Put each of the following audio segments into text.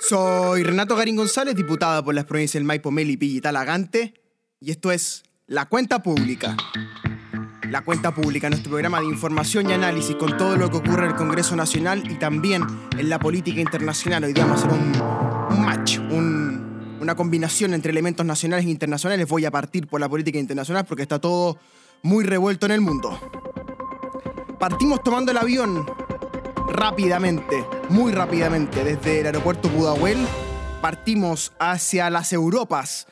Soy Renato Garín González, diputado por las provincias del Maipo, Melipilla y Talagante, y esto es La Cuenta Pública. La Cuenta Pública, nuestro programa de información y análisis con todo lo que ocurre en el Congreso Nacional y también en la política internacional. Hoy día vamos a hacer un, match, un- una combinación entre elementos nacionales e internacionales. Voy a partir por la política internacional porque está todo muy revuelto en el mundo. Partimos tomando el avión rápidamente, muy rápidamente, desde el aeropuerto Pudahuel. Partimos hacia las Europas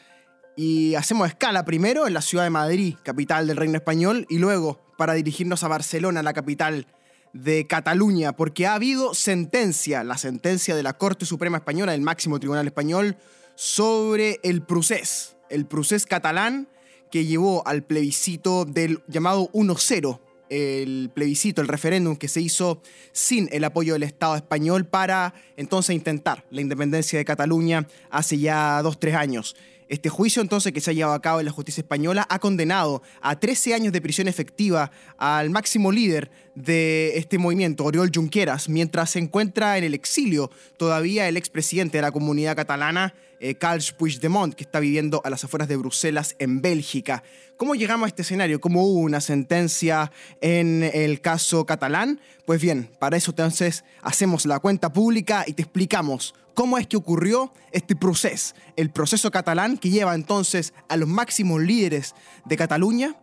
y hacemos escala primero en la ciudad de Madrid, capital del Reino Español, y luego para dirigirnos a Barcelona, la capital de Cataluña, porque ha habido sentencia, la sentencia de la Corte Suprema Española, del máximo tribunal español, sobre el procés, el procés catalán que llevó al plebiscito del llamado 1-0, el plebiscito, el referéndum que se hizo sin el apoyo del Estado español para entonces intentar la independencia de Cataluña hace ya dos, tres años. Este juicio entonces que se ha llevado a cabo en la justicia española ha condenado a 13 años de prisión efectiva al máximo líder de este movimiento, Oriol Junqueras, mientras se encuentra en el exilio todavía el expresidente de la comunidad catalana, eh, Carles Puigdemont, que está viviendo a las afueras de Bruselas, en Bélgica. ¿Cómo llegamos a este escenario? ¿Cómo hubo una sentencia en el caso catalán? Pues bien, para eso entonces hacemos la cuenta pública y te explicamos cómo es que ocurrió este proceso, el proceso catalán que lleva entonces a los máximos líderes de Cataluña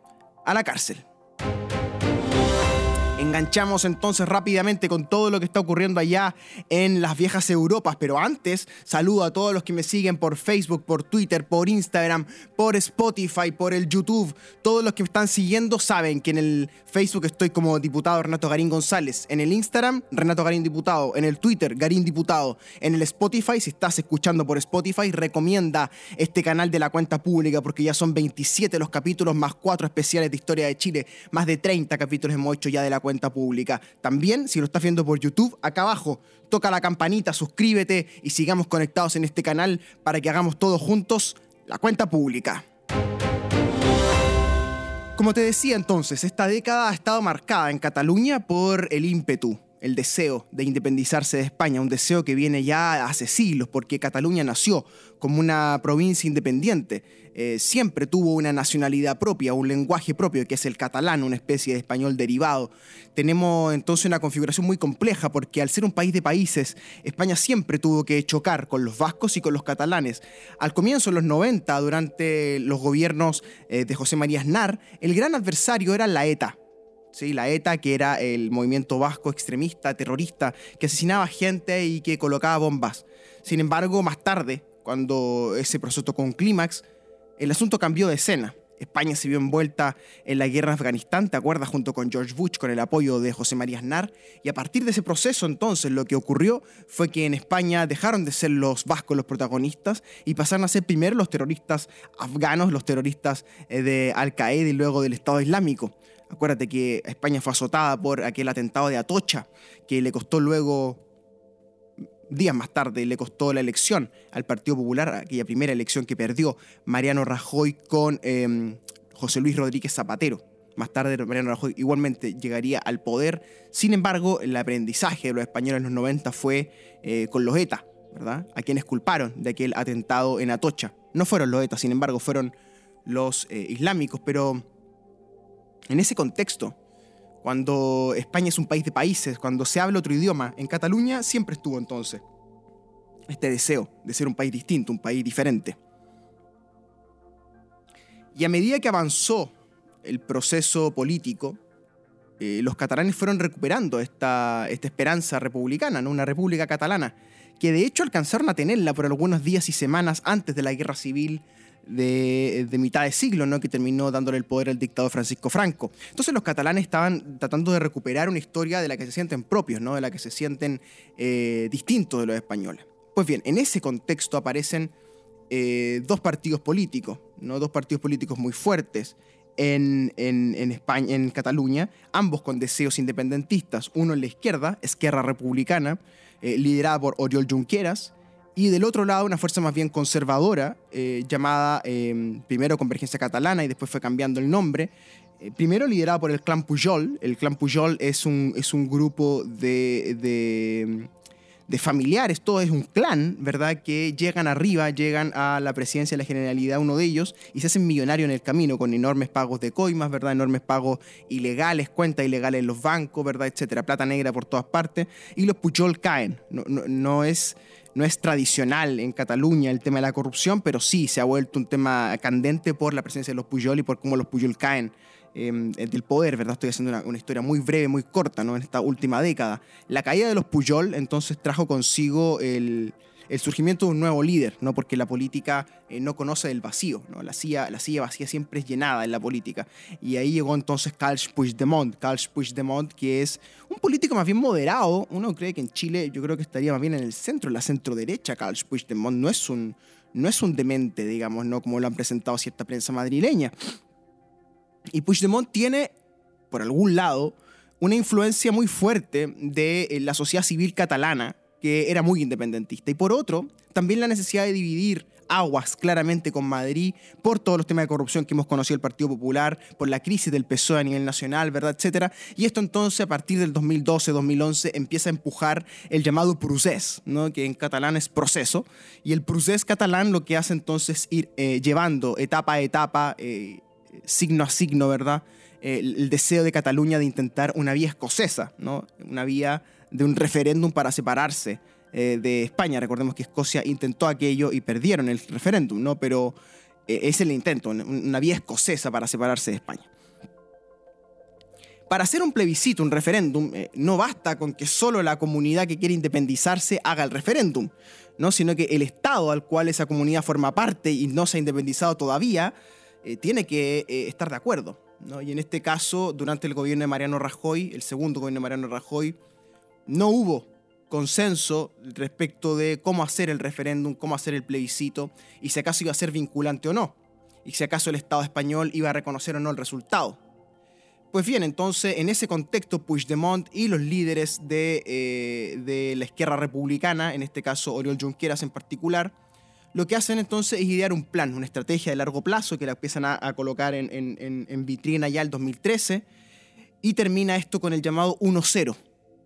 a la cárcel. Enganchamos entonces rápidamente con todo lo que está ocurriendo allá en las viejas Europas, pero antes saludo a todos los que me siguen por Facebook, por Twitter, por Instagram, por Spotify, por el YouTube. Todos los que me están siguiendo saben que en el Facebook estoy como diputado Renato Garín González, en el Instagram Renato Garín Diputado, en el Twitter Garín Diputado, en el Spotify, si estás escuchando por Spotify, recomienda este canal de la cuenta pública porque ya son 27 los capítulos más 4 especiales de historia de Chile, más de 30 capítulos hemos hecho ya de la cuenta También, si lo estás viendo por YouTube, acá abajo, toca la campanita, suscríbete y sigamos conectados en este canal para que hagamos todos juntos la cuenta pública. Como te decía entonces, esta década ha estado marcada en Cataluña por el ímpetu, el deseo de independizarse de España, un deseo que viene ya hace siglos, porque Cataluña nació como una provincia independiente, eh, siempre tuvo una nacionalidad propia, un lenguaje propio, que es el catalán, una especie de español derivado. Tenemos entonces una configuración muy compleja, porque al ser un país de países, España siempre tuvo que chocar con los vascos y con los catalanes. Al comienzo de los 90, durante los gobiernos eh, de José María Aznar, el gran adversario era la ETA, ¿sí? la ETA, que era el movimiento vasco extremista, terrorista, que asesinaba gente y que colocaba bombas. Sin embargo, más tarde, cuando ese proceso tocó un clímax, el asunto cambió de escena. España se vio envuelta en la guerra en Afganistán, ¿te acuerdas? Junto con George Bush, con el apoyo de José María Aznar. Y a partir de ese proceso, entonces, lo que ocurrió fue que en España dejaron de ser los vascos los protagonistas y pasaron a ser primero los terroristas afganos, los terroristas eh, de Al-Qaeda y luego del Estado Islámico. Acuérdate que España fue azotada por aquel atentado de Atocha, que le costó luego, días más tarde, le costó la elección al Partido Popular, aquella primera elección que perdió Mariano Rajoy con eh, José Luis Rodríguez Zapatero. Más tarde Mariano Rajoy igualmente llegaría al poder. Sin embargo, el aprendizaje de los españoles en los 90 fue eh, con los ETA, ¿verdad? A quienes culparon de aquel atentado en Atocha. No fueron los ETA, sin embargo, fueron los eh, islámicos, pero en ese contexto, cuando España es un país de países, cuando se habla otro idioma, en Cataluña siempre estuvo entonces este deseo de ser un país distinto, un país diferente. Y a medida que avanzó el proceso político, eh, los catalanes fueron recuperando esta, esperanza republicana, una república catalana, que de hecho alcanzaron a tenerla por algunos días y semanas antes de la guerra civil de, mitad de siglo, ¿no? que terminó dándole el poder al dictador Francisco Franco. Entonces los catalanes estaban tratando de recuperar una historia de la que se sienten propios, ¿no? de la que se sienten eh, distintos de los españoles. Pues bien, en ese contexto aparecen eh, dos partidos políticos, ¿no? dos partidos políticos muy fuertes en, en, en, España, en Cataluña, ambos con deseos independentistas, uno en la izquierda, Esquerra Republicana, eh, liderada por Oriol Junqueras, y del otro lado una fuerza más bien conservadora, eh, llamada eh, primero Convergencia Catalana y después fue cambiando el nombre, eh, primero liderada por el clan Pujol. El clan Pujol es un, es un grupo de, de, de familiares, todo es un clan, ¿verdad? Que llegan arriba, llegan a la presidencia de la Generalidad, uno de ellos, y se hacen millonarios en el camino con enormes pagos de coimas, ¿verdad? Enormes pagos ilegales, cuentas ilegales en los bancos, ¿verdad? Etcétera, plata negra por todas partes, y los Pujol caen. No, no, es no es tradicional en Cataluña el tema de la corrupción, pero sí se ha vuelto un tema candente por la presencia de los Pujol y por cómo los Pujol caen Em, del poder, ¿verdad? Estoy haciendo una, historia muy breve, muy corta, ¿no? En esta última década. La caída de los Puyol entonces trajo consigo el, surgimiento de un nuevo líder, ¿no? Porque la política eh, no conoce el vacío, ¿no? La silla, la silla vacía siempre es llenada en la política. Y ahí llegó entonces Carl Puigdemont, Carl Puigdemont, que es un político más bien moderado. Uno cree que en Chile yo creo que estaría más bien en el centro, en la centro derecha. Carl Puigdemont no es un no es un demente, digamos, ¿no? Como lo han presentado cierta prensa madrileña. Y Puigdemont tiene, por algún lado, una influencia muy fuerte de eh, la sociedad civil catalana, que era muy independentista. Y por otro, también la necesidad de dividir aguas claramente con Madrid por todos los temas de corrupción que hemos conocido el Partido Popular, por la crisis del PSOE a nivel nacional, ¿verdad? Etcétera. Y esto entonces a partir del 2012-2011 empieza a empujar el llamado procés, ¿no? que en catalán es proceso. Y el procés catalán lo que hace entonces ir eh, llevando etapa a etapa eh, signo a signo, ¿verdad? El, deseo de Cataluña de intentar una vía escocesa, ¿no? Una vía de un referéndum para separarse eh, de España. Recordemos que Escocia intentó aquello y perdieron el referéndum, ¿no? Pero eh, es el intento, una vía escocesa para separarse de España. Para hacer un plebiscito, un referéndum, eh, no basta con que solo la comunidad que quiere independizarse haga el referéndum, ¿no? sino que el Estado al cual esa comunidad forma parte y no se ha independizado todavía, eh, tiene que eh, estar de acuerdo. ¿no? Y en este caso, durante el gobierno de Mariano Rajoy, el segundo gobierno de Mariano Rajoy, no hubo consenso respecto de cómo hacer el referéndum, cómo hacer el plebiscito y si acaso iba a ser vinculante o no, y si acaso el Estado español iba a reconocer o no el resultado. Pues bien, entonces en ese contexto Puigdemont y los líderes de, eh, de la izquierda republicana, en este caso Oriol Junqueras en particular, lo que hacen entonces es idear un plan, una estrategia de largo plazo que la empiezan a, colocar en, vitrina ya el 2013 y termina esto con el llamado 1-0.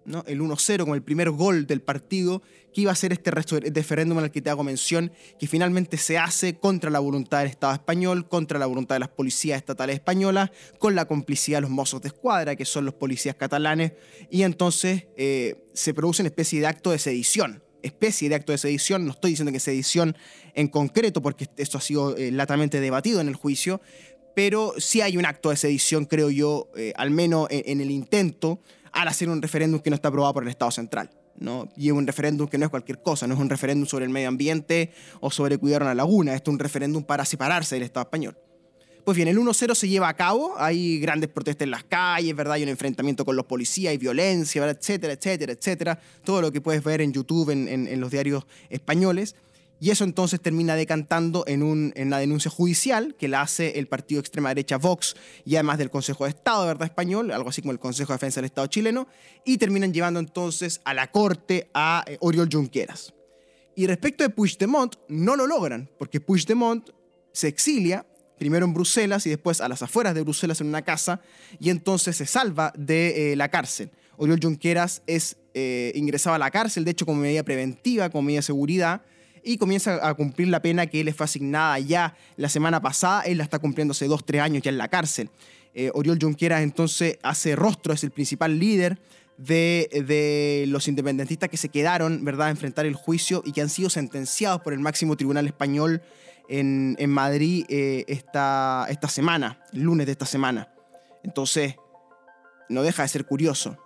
¿no? El 1-0 como el primer gol del partido que iba a ser este referéndum el que te hago mención, que finalmente se hace contra la voluntad del Estado español, contra la voluntad de las policías estatales españolas, con la complicidad de los mozos de escuadra, que son los policías catalanes, y entonces eh, se produce una especie de acto de sedición especie de acto de sedición. No estoy diciendo que sedición en concreto, porque esto ha sido eh, latamente debatido en el juicio, pero sí hay un acto de sedición, creo yo, eh, al menos en, el intento, al hacer un referéndum que no está aprobado por el Estado central. ¿no? Y es un referéndum que no es cualquier cosa, no es un referéndum sobre el medio ambiente o sobre cuidar una laguna, esto es un referéndum para separarse del Estado español. Pues bien, el 1-0 se lleva a cabo, hay grandes protestas en las calles, ¿verdad? Hay un enfrentamiento con los policías, hay violencia, ¿verdad? etcétera, etcétera, etcétera. Todo lo que puedes ver en YouTube, en, los diarios españoles. Y eso entonces termina decantando en, en la denuncia judicial que la hace el partido extrema derecha Vox y además del Consejo de Estado, ¿verdad? Español, algo así como el Consejo de Defensa del Estado chileno, y terminan llevando entonces a la corte a eh, Oriol Junqueras. Y respecto de Puigdemont, no lo logran, porque Puigdemont se exilia primero en Bruselas y después a las afueras de Bruselas en una casa, y entonces se salva de eh, la cárcel. Oriol Junqueras es eh, ingresado a la cárcel, de hecho como medida preventiva, como medida de seguridad, y comienza a cumplir la pena que le fue asignada ya la semana pasada, él la está cumpliendo hace dos, tres años ya en la cárcel. Eh, Oriol Junqueras entonces hace rostro, es el principal líder de, de, los independentistas que se quedaron, ¿verdad?, a enfrentar el juicio y que han sido sentenciados por el máximo tribunal español en, Madrid eh, esta, semana, el lunes de esta semana. Entonces, no deja de ser curioso.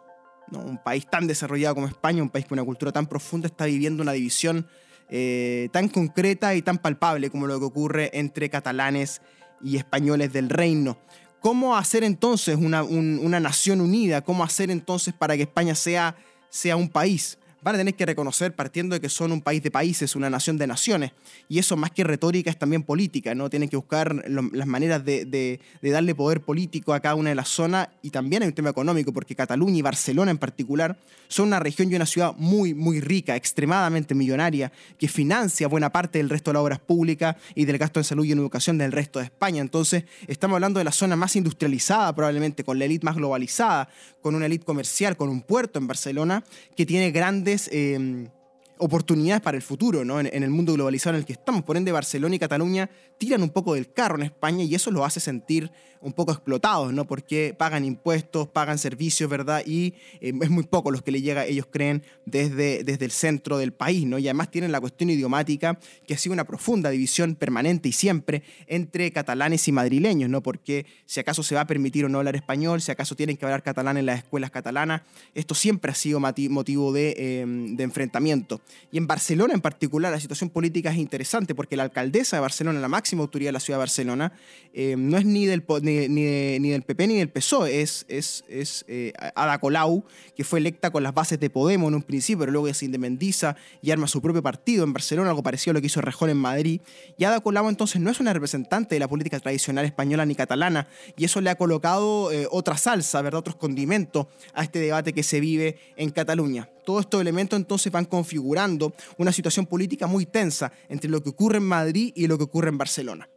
Un país tan desarrollado como España, un país con una cultura tan profunda, está viviendo una división eh, tan concreta y tan palpable como lo que ocurre entre catalanes y españoles del reino. ¿Cómo hacer entonces una, una nación unida? ¿Cómo hacer entonces para que España sea, sea un país? Van a tener que reconocer, partiendo de que son un país de países, una nación de naciones, y eso más que retórica es también política, ¿no? Tienen que buscar las maneras de, darle poder político a cada una de las zonas, y también hay un tema económico, porque Cataluña y Barcelona en particular son una región y una ciudad muy, muy rica, extremadamente millonaria, que financia buena parte del resto de las obras públicas y del gasto en salud y en educación del resto de España. Entonces, estamos hablando de la zona más industrializada, probablemente, con la élite más globalizada, con una élite comercial, con un puerto en Barcelona, que tiene grandes Em, oportunidades para el futuro, ¿no? En, el mundo globalizado en el que estamos. Por ende, Barcelona y Cataluña tiran un poco del carro en España y eso los hace sentir un poco explotados, ¿no? Porque pagan impuestos, pagan servicios, ¿verdad? Y eh, es muy poco los que le llega, ellos creen, desde, desde el centro del país, ¿no? Y además tienen la cuestión idiomática, que ha sido una profunda división permanente y siempre entre catalanes y madrileños, ¿no? Porque si acaso se va a permitir o no hablar español, si acaso tienen que hablar catalán en las escuelas catalanas, esto siempre ha sido motivo de, em, de enfrentamiento. Y en Barcelona en particular la situación política es interesante porque la alcaldesa de Barcelona, la máxima autoridad de la ciudad de Barcelona, em, no es ni del, ni, del PP ni del PSOE, es, es, es eh, Ada Colau, que fue electa con las bases de Podemos en un principio, pero luego se independiza y arma su propio partido en Barcelona, algo parecido a lo que hizo Rejón en Madrid. Y Ada Colau entonces no es una representante de la política tradicional española ni catalana, y eso le ha colocado eh, otra salsa, ¿verdad? otros condimentos a este debate que se vive en Cataluña. Todos estos elementos entonces van configurando una situación política muy tensa entre lo que ocurre en Madrid y lo que ocurre en Barcelona.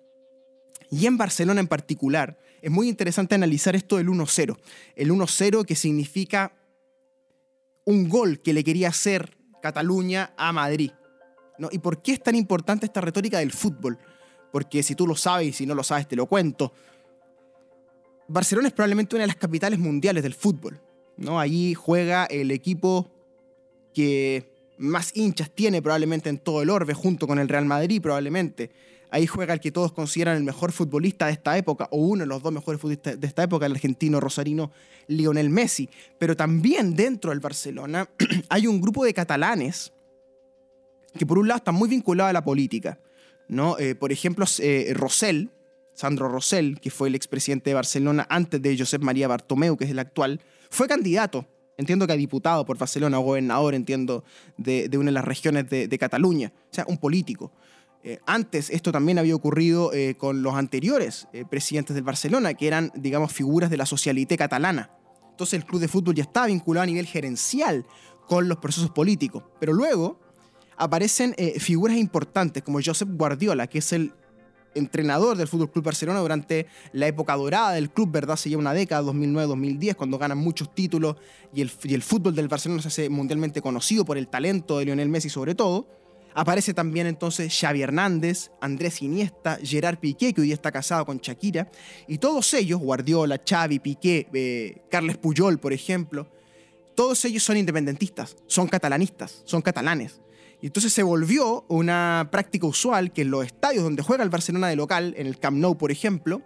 Y en Barcelona en particular, es muy interesante analizar esto del 1-0. El 1-0 que significa un gol que le quería hacer Cataluña a Madrid. ¿no? ¿Y por qué es tan importante esta retórica del fútbol? Porque si tú lo sabes y si no lo sabes te lo cuento. Barcelona es probablemente una de las capitales mundiales del fútbol. ¿no? Allí juega el equipo que más hinchas tiene probablemente en todo el orbe, junto con el Real Madrid probablemente. Ahí juega el que todos consideran el mejor futbolista de esta época, o uno de los dos mejores futbolistas de esta época, el argentino rosarino Lionel Messi. Pero también dentro del Barcelona hay un grupo de catalanes que por un lado están muy vinculados a la política. ¿no? Eh, por ejemplo, eh, Rosell, Sandro Rosell, que fue el expresidente de Barcelona antes de Josep María Bartomeu, que es el actual, fue candidato entiendo que a diputado por Barcelona, o gobernador, entiendo, de, una de las regiones de, Cataluña, o sea, un político. Eh, antes esto también había ocurrido eh, con los anteriores eh, presidentes del Barcelona, que eran, digamos, figuras de la socialité catalana. Entonces el club de fútbol ya estaba vinculado a nivel gerencial con los procesos políticos. Pero luego aparecen figuras importantes como Josep Guardiola, que es el entrenador del Fútbol Club Barcelona durante la época dorada del club, ¿verdad? Se lleva una década, 2009-2010, cuando ganan muchos títulos y el, fútbol del Barcelona se hace mundialmente conocido por el talento de Lionel Messi sobre todo. Aparece también entonces Xavi Hernández, Andrés Iniesta, Gerard Piqué, que hoy está casado con Shakira, y todos ellos, Guardiola, Xavi, Piqué, eh, Carles Puyol, por ejemplo, todos ellos son independentistas, son catalanistas, son catalanes. Y entonces se volvió una práctica usual que en los estadios donde juega el Barcelona de local, en el Camp Nou, por ejemplo,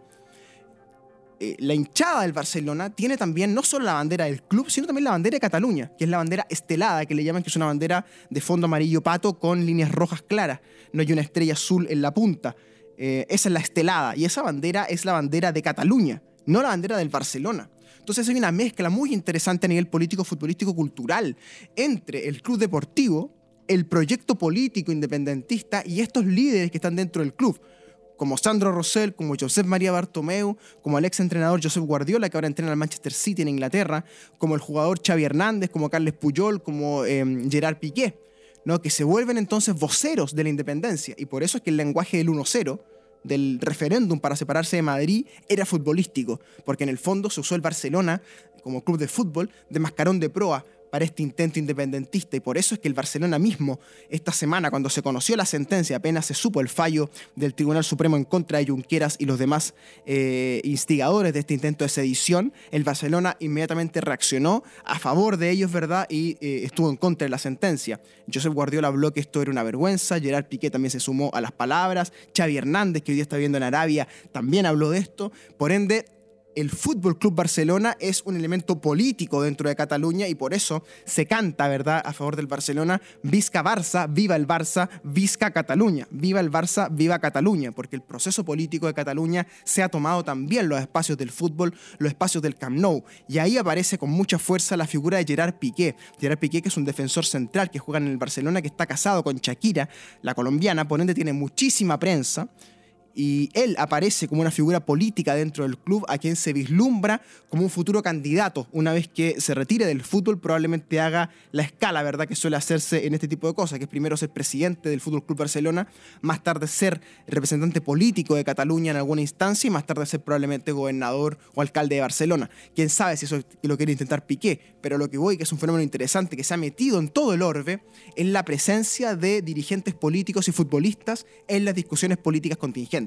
eh, la hinchada del Barcelona tiene también no solo la bandera del club, sino también la bandera de Cataluña, que es la bandera estelada, que le llaman que es una bandera de fondo amarillo pato con líneas rojas claras. No hay una estrella azul en la punta. Eh, esa es la estelada. Y esa bandera es la bandera de Cataluña, no la bandera del Barcelona. Entonces hay una mezcla muy interesante a nivel político, futbolístico, cultural entre el club deportivo, el proyecto político independentista y estos líderes que están dentro del club como Sandro Rosell, como Josep María Bartomeu, como el ex entrenador Josep Guardiola, que ahora entrena al Manchester City en Inglaterra, como el jugador Xavi Hernández, como Carles Puyol, como em, Gerard Piqué, ¿no? que se vuelven entonces voceros de la independencia. Y por eso es que el lenguaje del 1-0, del referéndum para separarse de Madrid, era futbolístico, porque en el fondo se usó el Barcelona como club de fútbol de mascarón de proa este intento independentista y por eso es que el Barcelona mismo, esta semana, cuando se conoció la sentencia, apenas se supo el fallo del Tribunal Supremo en contra de Junqueras y los demás eh, instigadores de este intento de sedición, el Barcelona inmediatamente reaccionó a favor de ellos, ¿verdad? Y eh, estuvo en contra de la sentencia. Josep Guardiola habló que esto era una vergüenza, Gerard Piqué también se sumó a las palabras, Xavi Hernández, que hoy día está viendo en Arabia, también habló de esto. Por ende, el Fútbol Club Barcelona es un elemento político dentro de Cataluña y por eso se canta, ¿verdad?, a favor del Barcelona, Visca Barça, viva el Barça, Visca Cataluña, viva el Barça, viva Cataluña, porque el proceso político de Cataluña se ha tomado también los espacios del fútbol, los espacios del Camp Nou, y ahí aparece con mucha fuerza la figura de Gerard Piqué. Gerard Piqué, que es un defensor central que juega en el Barcelona, que está casado con Shakira, la colombiana, por ende tiene muchísima prensa y él aparece como una figura política dentro del club a quien se vislumbra como un futuro candidato. Una vez que se retire del fútbol, probablemente haga la escala, ¿verdad?, que suele hacerse en este tipo de cosas, que es primero ser presidente del Fútbol Club Barcelona, más tarde ser representante político de Cataluña en alguna instancia y más tarde ser probablemente gobernador o alcalde de Barcelona. Quién sabe si eso lo quiere intentar Piqué, pero lo que voy, que es un fenómeno interesante que se ha metido en todo el orbe, es la presencia de dirigentes políticos y futbolistas en las discusiones políticas contingentes.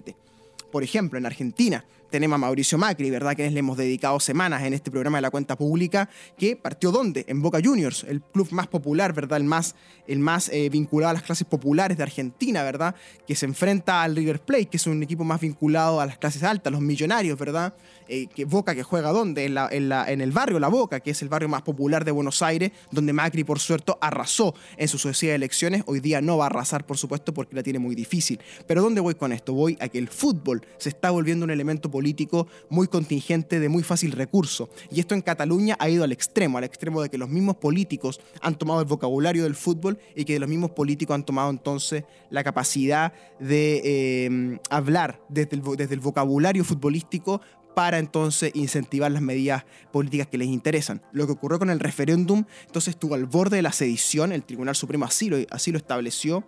Por ejemplo, en Argentina, tenemos a Mauricio Macri, ¿verdad? Que le hemos dedicado semanas en este programa de la cuenta pública, que partió ¿dónde? En Boca Juniors, el club más popular, ¿verdad? El más, el más eh, vinculado a las clases populares de Argentina, ¿verdad? Que se enfrenta al River Plate, que es un equipo más vinculado a las clases altas, los millonarios, ¿verdad? Eh, que Boca que juega ¿dónde? En, la, en, el barrio La Boca, que es el barrio más popular de Buenos Aires, donde Macri, por suerte, arrasó en sus sucesivas elecciones. Hoy día no va a arrasar, por supuesto, porque la tiene muy difícil. Pero ¿dónde voy con esto? Voy a que el fútbol se está volviendo un elemento político muy contingente, de muy fácil recurso. Y esto en Cataluña ha ido al extremo, al extremo de que los mismos políticos han tomado el vocabulario del fútbol y que los mismos políticos han tomado entonces la capacidad de eh, hablar desde el, vocabulario futbolístico para entonces incentivar las medidas políticas que les interesan. Lo que ocurrió con el referéndum, entonces estuvo al borde de la sedición, el Tribunal Supremo así lo, así lo estableció,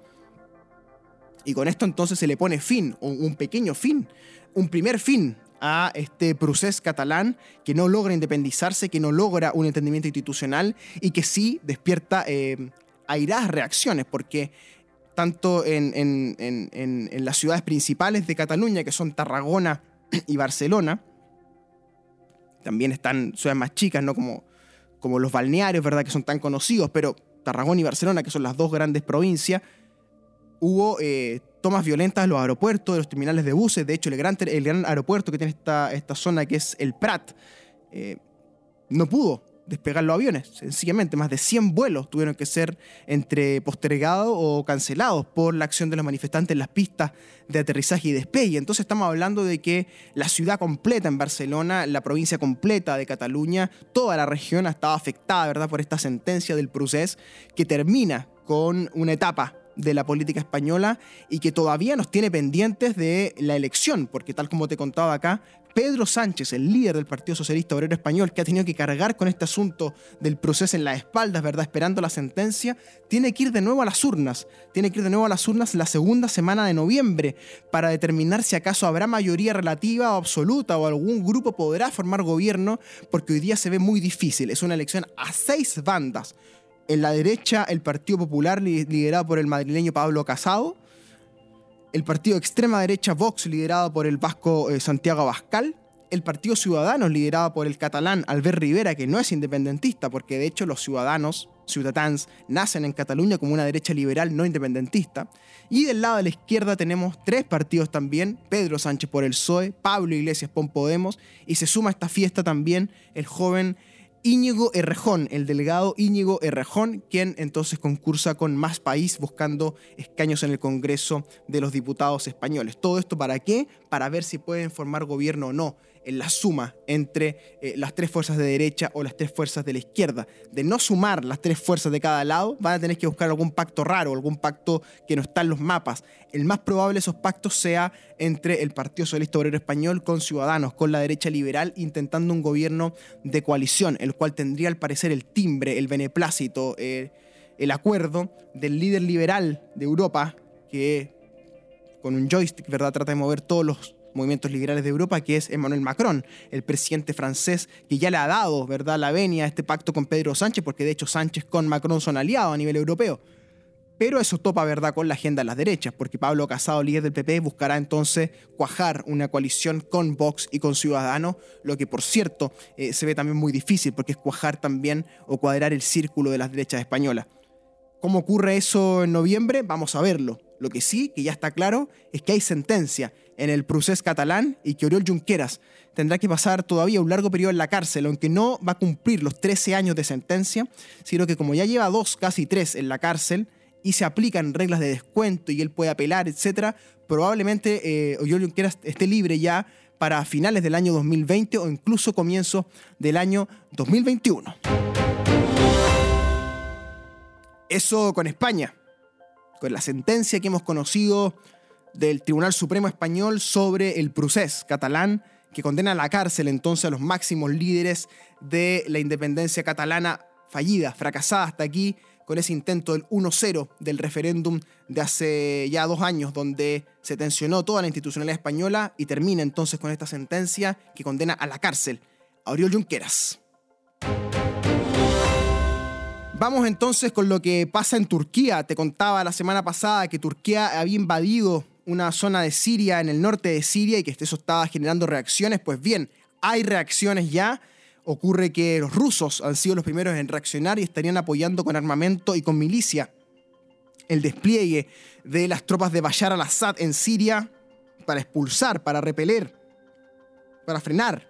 y con esto entonces se le pone fin, un pequeño fin, un primer fin a este proceso catalán que no logra independizarse, que no logra un entendimiento institucional y que sí despierta eh, airadas reacciones, porque tanto en, en, las ciudades principales de Cataluña, que son Tarragona y Barcelona, también están ciudades más chicas, ¿no? Como, como los balnearios, ¿verdad? Que son tan conocidos, pero Tarragona y Barcelona, que son las dos grandes provincias, hubo eh, tomas violentas en los aeropuertos, de los terminales de buses. De hecho, el gran, aeropuerto que tiene esta, esta zona, que es el Prat, eh, no pudo despegar los aviones. Sencillamente, más de 100 vuelos tuvieron que ser entre postergados o cancelados por la acción de los manifestantes en las pistas de aterrizaje y despegue. Entonces estamos hablando de que la ciudad completa en Barcelona, la provincia completa de Cataluña, toda la región ha estado afectada, ¿verdad?, por esta sentencia del procés que termina con una etapa de la política española y que todavía nos tiene pendientes de la elección, porque tal como te contaba acá, Pedro Sánchez, el líder del Partido Socialista Obrero Español, que ha tenido que cargar con este asunto del proceso en las espaldas, ¿verdad? Esperando la sentencia, tiene que ir de nuevo a las urnas. Tiene que ir de nuevo a las urnas la segunda semana de noviembre para determinar si acaso habrá mayoría relativa o absoluta o algún grupo podrá formar gobierno, porque hoy día se ve muy difícil. Es una elección a seis bandas. En la derecha, el Partido Popular, liderado por el madrileño Pablo Casado. El partido extrema derecha Vox, liderado por el vasco eh, Santiago Abascal. El Partido Ciudadanos, liderado por el catalán Albert Rivera, que no es independentista, porque de hecho los ciudadanos, ciudadanos, nacen en Cataluña como una derecha liberal no independentista. Y del lado de la izquierda tenemos tres partidos también, Pedro Sánchez por el PSOE, Pablo Iglesias por Podemos, y se suma a esta fiesta también el joven Íñigo Errejón, el delegado Íñigo Errejón, quien entonces concursa con Más País buscando escaños en el Congreso de los Diputados españoles. ¿Todo esto para qué? Para ver si pueden formar gobierno o no la suma entre eh, las tres fuerzas de derecha o las tres fuerzas de la izquierda. De no sumar las tres fuerzas de cada lado, van a tener que buscar algún pacto raro, algún pacto que no está en los mapas. El más probable de esos pactos sea entre el Partido Socialista Obrero Español con Ciudadanos, con la derecha liberal, intentando un gobierno de coalición, el cual tendría al parecer el timbre, el beneplácito, eh, el acuerdo del líder liberal de Europa, que con un joystick, ¿verdad?, trata de mover todos los movimientos liberales de Europa, que es Emmanuel Macron, el presidente francés que ya le ha dado ¿verdad? la venia a este pacto con Pedro Sánchez, porque de hecho Sánchez con Macron son aliados a nivel europeo. Pero eso topa verdad con la agenda de las derechas, porque Pablo Casado, líder del PP, buscará entonces cuajar una coalición con Vox y con Ciudadanos, lo que por cierto eh, se ve también muy difícil, porque es cuajar también o cuadrar el círculo de las derechas españolas. ¿Cómo ocurre eso en noviembre? Vamos a verlo. Lo que sí, que ya está claro, es que hay sentencia en el procés catalán y que Oriol Junqueras tendrá que pasar todavía un largo periodo en la cárcel, aunque no va a cumplir los 13 años de sentencia, sino que como ya lleva dos, casi tres en la cárcel, y se aplican reglas de descuento y él puede apelar, etc., probablemente eh, Oriol Junqueras esté libre ya para finales del año 2020 o incluso comienzo del año 2021. Eso con España, con la sentencia que hemos conocido del Tribunal Supremo Español sobre el procés catalán que condena a la cárcel entonces a los máximos líderes de la independencia catalana fallida, fracasada hasta aquí, con ese intento del 1-0 del referéndum de hace ya dos años, donde se tensionó toda la institucionalidad española y termina entonces con esta sentencia que condena a la cárcel a Oriol Junqueras. Vamos entonces con lo que pasa en Turquía. Te contaba la semana pasada que Turquía había invadido una zona de Siria, en el norte de Siria, y que eso estaba generando reacciones. Pues bien, hay reacciones ya ocurre que los rusos han sido los primeros en reaccionar y estarían apoyando con armamento y con milicia el despliegue de las tropas de Bashar al-Assad en Siria para expulsar, para repeler, para frenar,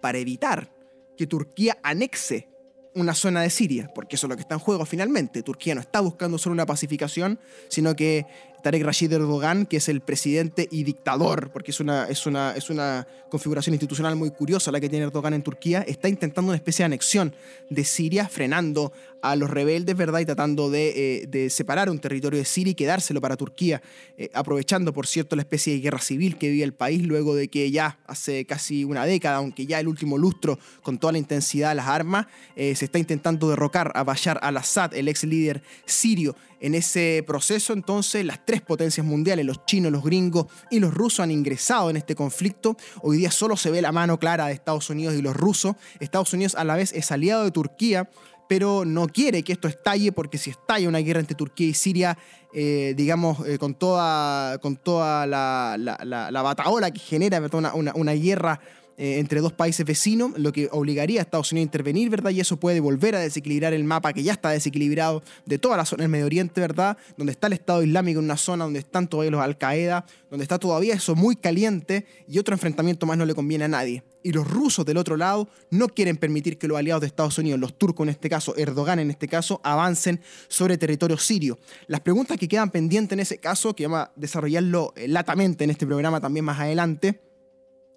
para evitar que Turquía anexe una zona de Siria, porque eso es lo que está en juego finalmente. Turquía no está buscando solo una pacificación, sino que Tarek Rashid Erdogan, que es el presidente y dictador, porque es una, es una, es una configuración institucional muy curiosa la que tiene Erdogan en Turquía, está intentando una especie de anexión de Siria, frenando a los rebeldes, ¿verdad? Y tratando de, eh, separar un territorio de Siria y quedárselo para Turquía, eh, aprovechando, por cierto, la especie de guerra civil que vive el país luego de que ya hace casi una década, aunque ya el último lustro, con toda la intensidad de las armas, eh, se está intentando derrocar a Bashar al-Assad, el ex líder sirio. En ese proceso, entonces, las tres potencias mundiales, los chinos, los gringos y los rusos, han ingresado en este conflicto. Hoy día solo se ve la mano clara de Estados Unidos y los rusos. Estados Unidos a la vez es aliado de Turquía, pero no quiere que esto estalle porque si estalla una guerra entre Turquía y Siria, eh, digamos, eh, con toda, con toda la, la, bataola que genera una, una, una guerra eh, entre dos países vecinos, lo que obligaría a Estados Unidos a intervenir, ¿verdad? Y eso puede volver a desequilibrar el mapa que ya está desequilibrado de toda la zona del Medio Oriente, ¿verdad? Donde está el Estado Islámico en una zona donde están todavía los Al-Qaeda, donde está todavía eso muy caliente y otro enfrentamiento más no le conviene a nadie. Y los rusos del otro lado no quieren permitir que los aliados de Estados Unidos, los turcos en este caso, Erdogan en este caso, avancen sobre territorio sirio. Las preguntas que quedan pendientes en ese caso, que vamos a desarrollarlo eh, latamente en este programa también más adelante,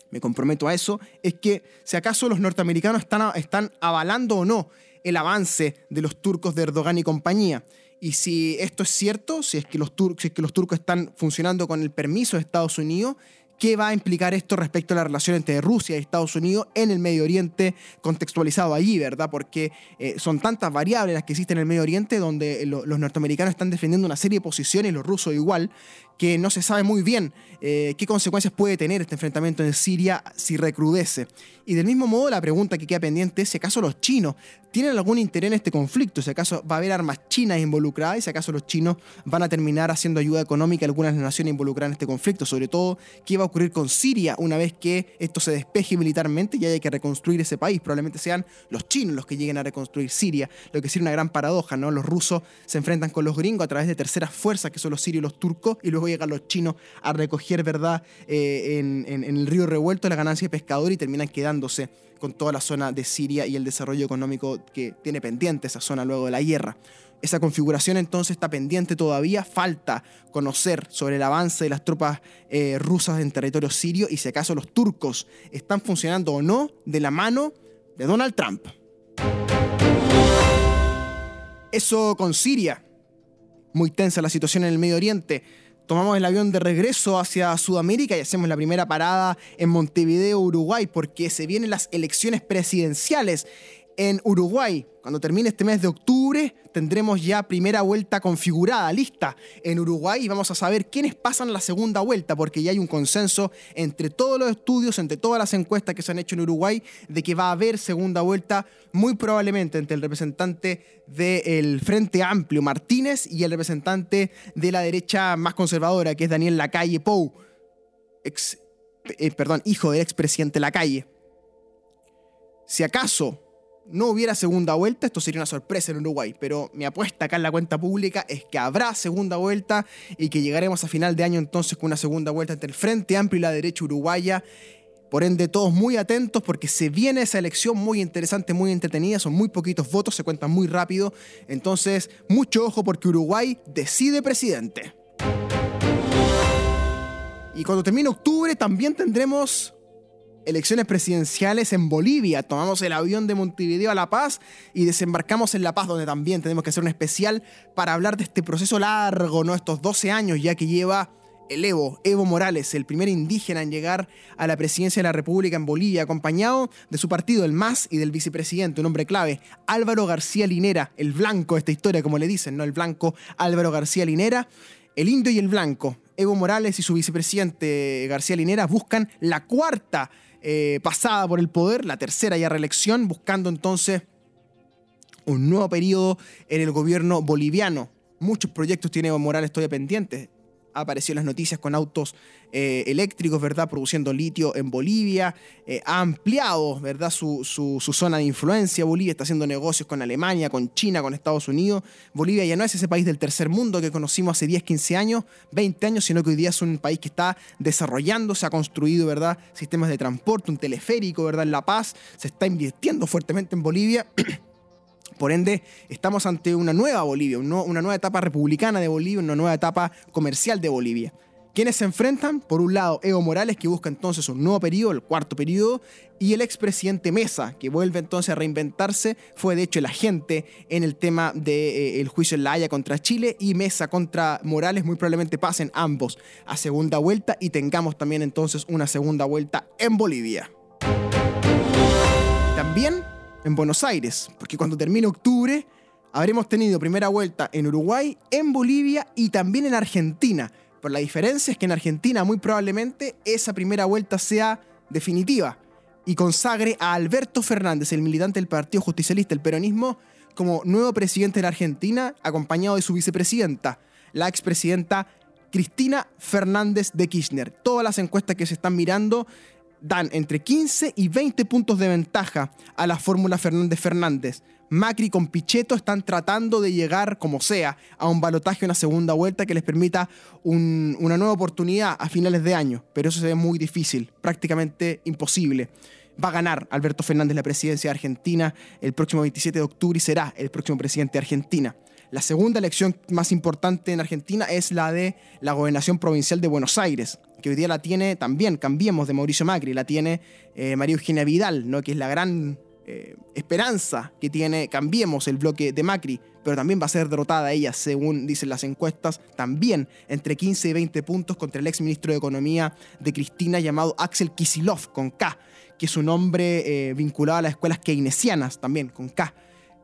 me comprometo a eso, es que si acaso los norteamericanos están, están avalando o no el avance de los turcos de Erdogan y compañía. Y si esto es cierto, si es que los, si es que los turcos están funcionando con el permiso de Estados Unidos, qué va a implicar esto respecto a la relación entre Rusia y Estados Unidos en el Medio Oriente contextualizado allí, ¿verdad? Porque eh, son tantas variables las que existen en el Medio Oriente donde los norteamericanos están defendiendo una serie de posiciones, los rusos igual, que no se sabe muy bien eh, qué consecuencias puede tener este enfrentamiento en Siria si recrudece. Y del mismo modo, la pregunta que queda pendiente es si acaso los chinos tienen algún interés en este conflicto, si acaso va a haber armas chinas involucradas y si acaso los chinos van a terminar haciendo ayuda económica a algunas naciones involucradas en este conflicto, sobre todo qué va a ocurrir con Siria una vez que esto se despeje militarmente y haya que reconstruir ese país. Probablemente sean los chinos los que lleguen a reconstruir Siria, lo que sería una gran paradoja, ¿no? Los rusos se enfrentan con los gringos a través de terceras fuerzas que son los sirios y los turcos y luego llegan los chinos a recoger, ¿verdad?, eh, en, el río revuelto la ganancia de pescador y terminan quedándose con toda la zona de Siria y el desarrollo económico que tiene pendiente esa zona luego de la guerra. Esa configuración entonces está pendiente todavía, falta conocer sobre el avance de las tropas eh, rusas en territorio sirio y si acaso los turcos están funcionando o no de la mano de Donald Trump. Eso con Siria. Muy tensa la situación en el Medio Oriente tomamos el avión de regreso hacia Sudamérica y hacemos la primera parada en Montevideo, Uruguay, porque se vienen las elecciones presidenciales en Uruguay. Cuando termine este mes de octubre, tendremos ya primera vuelta configurada, lista en Uruguay y vamos a saber quiénes pasan la segunda vuelta, porque ya hay un consenso entre todos los estudios, entre todas las encuestas que se han hecho en Uruguay, de que va a haber segunda vuelta muy probablemente entre el representante del Frente Amplio, Martínez, y el representante de la derecha más conservadora, que es Daniel Lacalle Pou, ex, eh, perdón, hijo del expresidente Lacalle. Si acaso no hubiera segunda vuelta, esto sería una sorpresa en Uruguay, pero mi apuesta acá en la cuenta pública es que habrá segunda vuelta y que llegaremos a final de año entonces con una segunda vuelta entre el Frente Amplio y la derecha uruguaya. Por ende, todos muy atentos porque se viene esa elección muy interesante, muy entretenida, son muy poquitos votos, se cuentan muy rápido, entonces mucho ojo porque Uruguay decide presidente. Y cuando termine octubre también tendremos elecciones presidenciales en Bolivia. Tomamos el avión de Montevideo a La Paz y desembarcamos en La Paz, donde también tenemos que hacer un especial para hablar de este proceso largo, ¿no? Estos 12 años ya que lleva el Evo, Evo Morales, el primer indígena en llegar a la presidencia de la República en Bolivia, acompañado de su partido, el MAS, y del vicepresidente, un hombre clave, Álvaro García Linera, el blanco de esta historia, como le dicen, ¿no? El blanco Álvaro García Linera, el indio y el blanco. Evo Morales y su vicepresidente García Linera buscan la cuarta eh, pasada por el poder, la tercera ya reelección, buscando entonces un nuevo periodo en el gobierno boliviano. Muchos proyectos tiene Morales todavía pendientes ha aparecido en las noticias con autos eh, eléctricos, ¿verdad? Produciendo litio en Bolivia. Eh, ha ampliado, ¿verdad? Su, zona de influencia. Bolivia está haciendo negocios con Alemania, con China, con Estados Unidos. Bolivia ya no es ese país del tercer mundo que conocimos hace 10, 15 años, 20 años, sino que hoy día es un país que está desarrollando, se ha construido, ¿verdad? Sistemas de transporte, un teleférico, ¿verdad? En La Paz. Se está invirtiendo fuertemente en Bolivia. Por ende, estamos ante una nueva Bolivia, una nueva etapa republicana de Bolivia, una nueva etapa comercial de Bolivia. ¿Quiénes se enfrentan? Por un lado, Evo Morales, que busca entonces un nuevo periodo, el cuarto periodo, y el expresidente Mesa, que vuelve entonces a reinventarse, fue de hecho el agente en el tema del de, eh, juicio en La Haya contra Chile, y Mesa contra Morales muy probablemente pasen ambos a segunda vuelta y tengamos también entonces una segunda vuelta en Bolivia. También en Buenos Aires, porque cuando termine octubre habremos tenido primera vuelta en Uruguay, en Bolivia y también en Argentina. Pero la diferencia es que en Argentina muy probablemente esa primera vuelta sea definitiva y consagre a Alberto Fernández, el militante del Partido Justicialista, el peronismo, como nuevo presidente de la Argentina, acompañado de su vicepresidenta, la expresidenta Cristina Fernández de Kirchner. Todas las encuestas que se están mirando dan entre 15 y 20 puntos de ventaja a la fórmula Fernández Fernández. Macri con Pichetto están tratando de llegar, como sea, a un balotaje, una segunda vuelta que les permita una nueva oportunidad a finales de año. Pero eso se ve muy difícil, prácticamente imposible. Va a ganar Alberto Fernández la presidencia de Argentina el próximo 27 de octubre y será el próximo presidente de Argentina. La segunda elección más importante en Argentina es la de la gobernación provincial de Buenos Aires, que hoy día la tiene también, cambiemos de Mauricio Macri, la tiene eh, María Eugenia Vidal, ¿no? que es la gran eh, esperanza que tiene, cambiemos el bloque de Macri, pero también va a ser derrotada ella, según dicen las encuestas, también entre 15 y 20 puntos contra el ex ministro de Economía de Cristina llamado Axel Kisilov, con K, que es un hombre eh, vinculado a las escuelas keynesianas, también con K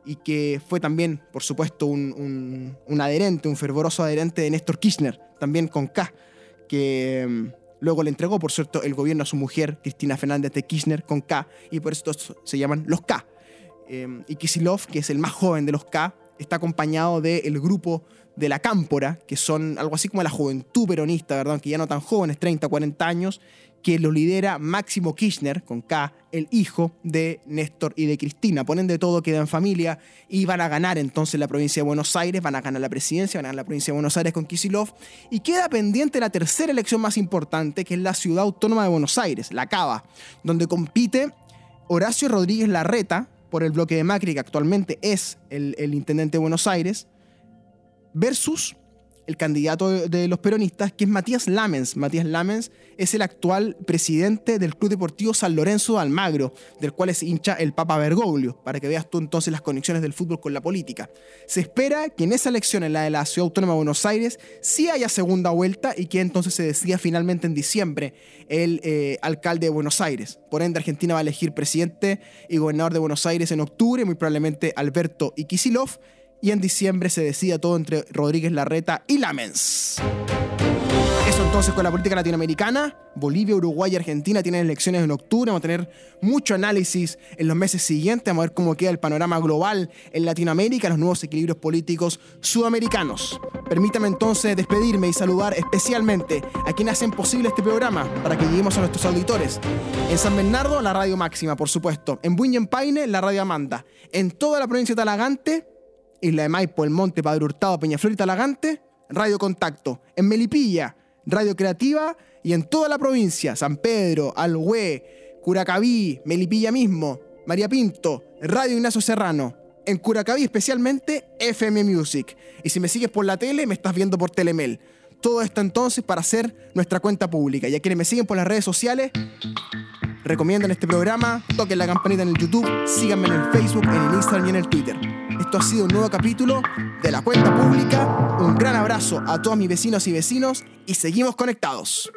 y que fue también, por supuesto, un, adherente, un fervoroso adherente de Néstor Kirchner, también con K, que mm, luego le entregó, por cierto, el gobierno a su mujer, Cristina Fernández de Kirchner, con K, y por eso se llaman los K. Em, y Kisilov, que es el más joven de los K, está acompañado del grupo de la Cámpora, que son algo así como la juventud peronista, ¿verdad? Que ya no tan jóvenes, 30, 40 años, que lo lidera Máximo Kirchner, con K, el hijo de Néstor y de Cristina. Ponen de todo, queda en familia y van a ganar entonces la provincia de Buenos Aires, van a ganar la presidencia, van a ganar la provincia de Buenos Aires con Kisilov. Y queda pendiente la tercera elección más importante, que es la ciudad autónoma de Buenos Aires, la Cava, donde compite Horacio Rodríguez Larreta, por el bloque de Macri, que actualmente es el, intendente de Buenos Aires, versus el candidato de, los peronistas, que es Matías Lamens. Matías Lamens es el actual presidente del Club Deportivo San Lorenzo de Almagro, del cual es hincha el Papa Bergoglio, para que veas tú entonces las conexiones del fútbol con la política. Se espera que en esa elección, en la de la Ciudad Autónoma de Buenos Aires, sí haya segunda vuelta y que entonces se decida finalmente en diciembre el eh, alcalde de Buenos Aires. Por ende, Argentina va a elegir presidente y gobernador de Buenos Aires en octubre, muy probablemente Alberto y Kisilov y en diciembre se decida todo entre Rodríguez Larreta y Lamens. Eso entonces con la política latinoamericana. Bolivia, Uruguay y Argentina tienen elecciones en octubre. Vamos a tener mucho análisis en los meses siguientes. Vamos a ver cómo queda el panorama global en Latinoamérica, los nuevos equilibrios políticos sudamericanos. Permítame entonces despedirme y saludar especialmente a quienes hacen posible este programa para que lleguemos a nuestros auditores. En San Bernardo, la radio máxima, por supuesto. En Paine, la radio Amanda. En toda la provincia de Talagante, Isla de Maipo, El Monte, Padre Hurtado, Peñaflor y Talagante, Radio Contacto. En Melipilla, Radio Creativa y en toda la provincia, San Pedro, Alhué, Curacaví, Melipilla mismo, María Pinto, Radio Ignacio Serrano. En Curacaví especialmente FM Music. Y si me sigues por la tele, me estás viendo por Telemel. Todo esto entonces para hacer nuestra cuenta pública. Y a quienes me siguen por las redes sociales, recomienden este programa, toquen la campanita en el YouTube, síganme en el Facebook, en el Instagram y en el Twitter. Esto ha sido un nuevo capítulo de La Cuenta Pública. Un gran abrazo a todos mis vecinos y vecinos y seguimos conectados.